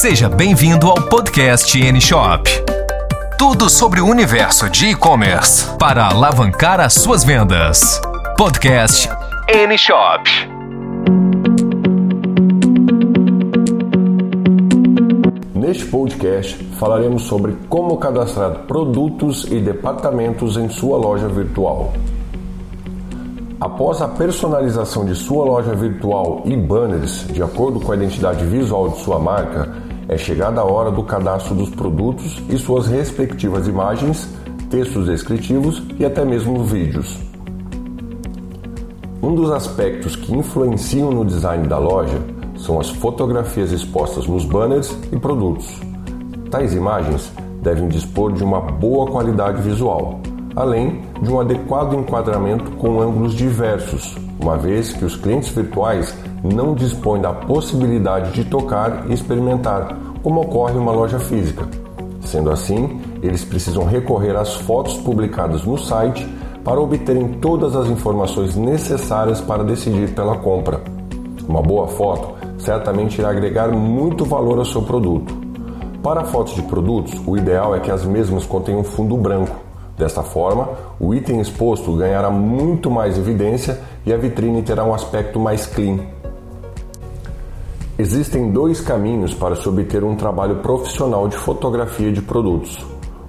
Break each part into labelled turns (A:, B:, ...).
A: Seja bem-vindo ao podcast N-Shop. Tudo sobre o universo de e-commerce para alavancar as suas vendas. Podcast N-Shop.
B: Neste podcast falaremos sobre como cadastrar produtos e departamentos em sua loja virtual. Após a personalização de sua loja virtual e banners de acordo com a identidade visual de sua marca, é chegada a hora do cadastro dos produtos e suas respectivas imagens, textos descritivos e até mesmo vídeos. Um dos aspectos que influenciam no design da loja são as fotografias expostas nos banners e produtos. Tais imagens devem dispor de uma boa qualidade visual, além de um adequado enquadramento com ângulos diversos, uma vez que os clientes virtuais não dispõem da possibilidade de tocar e experimentar, como ocorre em uma loja física. Sendo assim, eles precisam recorrer às fotos publicadas no site para obterem todas as informações necessárias para decidir pela compra. Uma boa foto certamente irá agregar muito valor ao seu produto. Para fotos de produtos, o ideal é que as mesmas contenham fundo branco Desta forma, o item exposto ganhará muito mais evidência e a vitrine terá um aspecto mais clean. Existem dois caminhos para se obter um trabalho profissional de fotografia de produtos.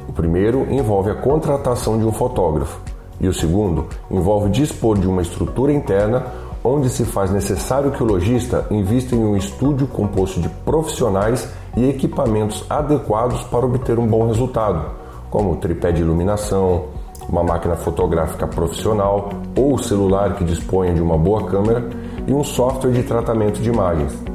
B: O primeiro envolve a contratação de um fotógrafo, e o segundo envolve dispor de uma estrutura interna onde se faz necessário que o lojista invista em um estúdio composto de profissionais e equipamentos adequados para obter um bom resultado como tripé de iluminação, uma máquina fotográfica profissional ou celular que disponha de uma boa câmera e um software de tratamento de imagens.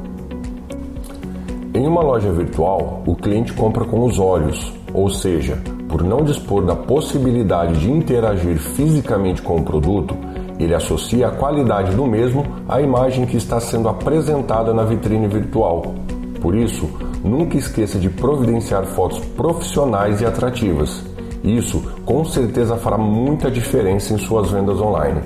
B: Em uma loja virtual, o cliente compra com os olhos, ou seja, por não dispor da possibilidade de interagir fisicamente com o produto, ele associa a qualidade do mesmo à imagem que está sendo apresentada na vitrine virtual. Por isso, nunca esqueça de providenciar fotos profissionais e atrativas. Isso com certeza fará muita diferença em suas vendas online.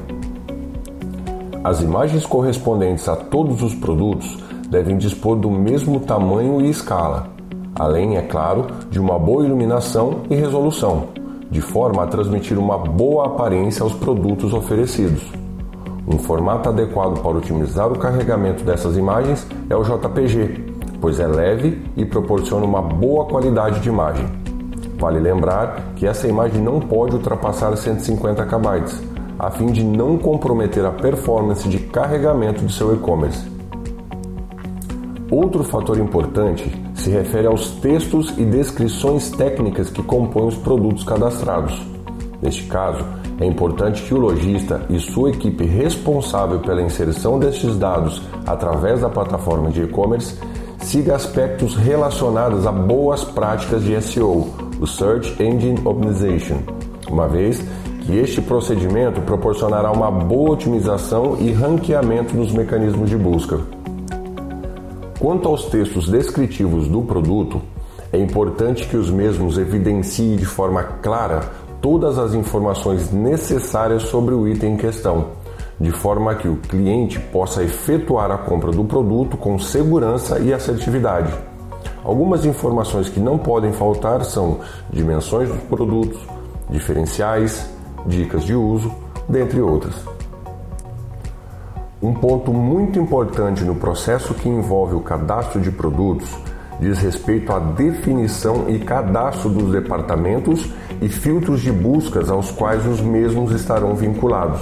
B: As imagens correspondentes a todos os produtos devem dispor do mesmo tamanho e escala, além, é claro, de uma boa iluminação e resolução, de forma a transmitir uma boa aparência aos produtos oferecidos. Um formato adequado para otimizar o carregamento dessas imagens é o JPG, pois é leve e proporciona uma boa qualidade de imagem. Vale lembrar que essa imagem não pode ultrapassar 150 KB, a fim de não comprometer a performance de carregamento do seu e-commerce. Outro fator importante se refere aos textos e descrições técnicas que compõem os produtos cadastrados. Neste caso, é importante que o lojista e sua equipe responsável pela inserção destes dados através da plataforma de e-commerce siga aspectos relacionados a boas práticas de SEO, o Search Engine Optimization, uma vez que este procedimento proporcionará uma boa otimização e ranqueamento dos mecanismos de busca. Quanto aos textos descritivos do produto, é importante que os mesmos evidenciem de forma clara todas as informações necessárias sobre o item em questão de forma que o cliente possa efetuar a compra do produto com segurança e assertividade. Algumas informações que não podem faltar são dimensões dos produtos, diferenciais, dicas de uso, dentre outras. Um ponto muito importante no processo que envolve o cadastro de produtos diz respeito à definição e cadastro dos departamentos e filtros de buscas aos quais os mesmos estarão vinculados.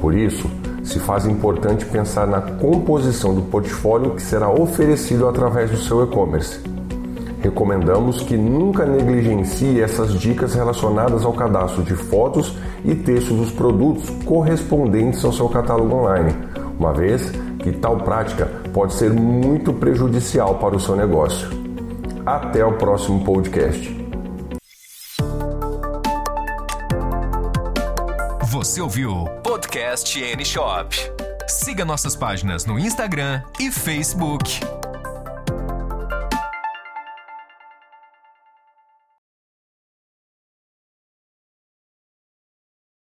B: Por isso, se faz importante pensar na composição do portfólio que será oferecido através do seu e-commerce. Recomendamos que nunca negligencie essas dicas relacionadas ao cadastro de fotos e textos dos produtos correspondentes ao seu catálogo online, uma vez que tal prática pode ser muito prejudicial para o seu negócio. Até o próximo podcast.
A: Você ouviu Podcast N Shop. Siga nossas páginas no Instagram e Facebook.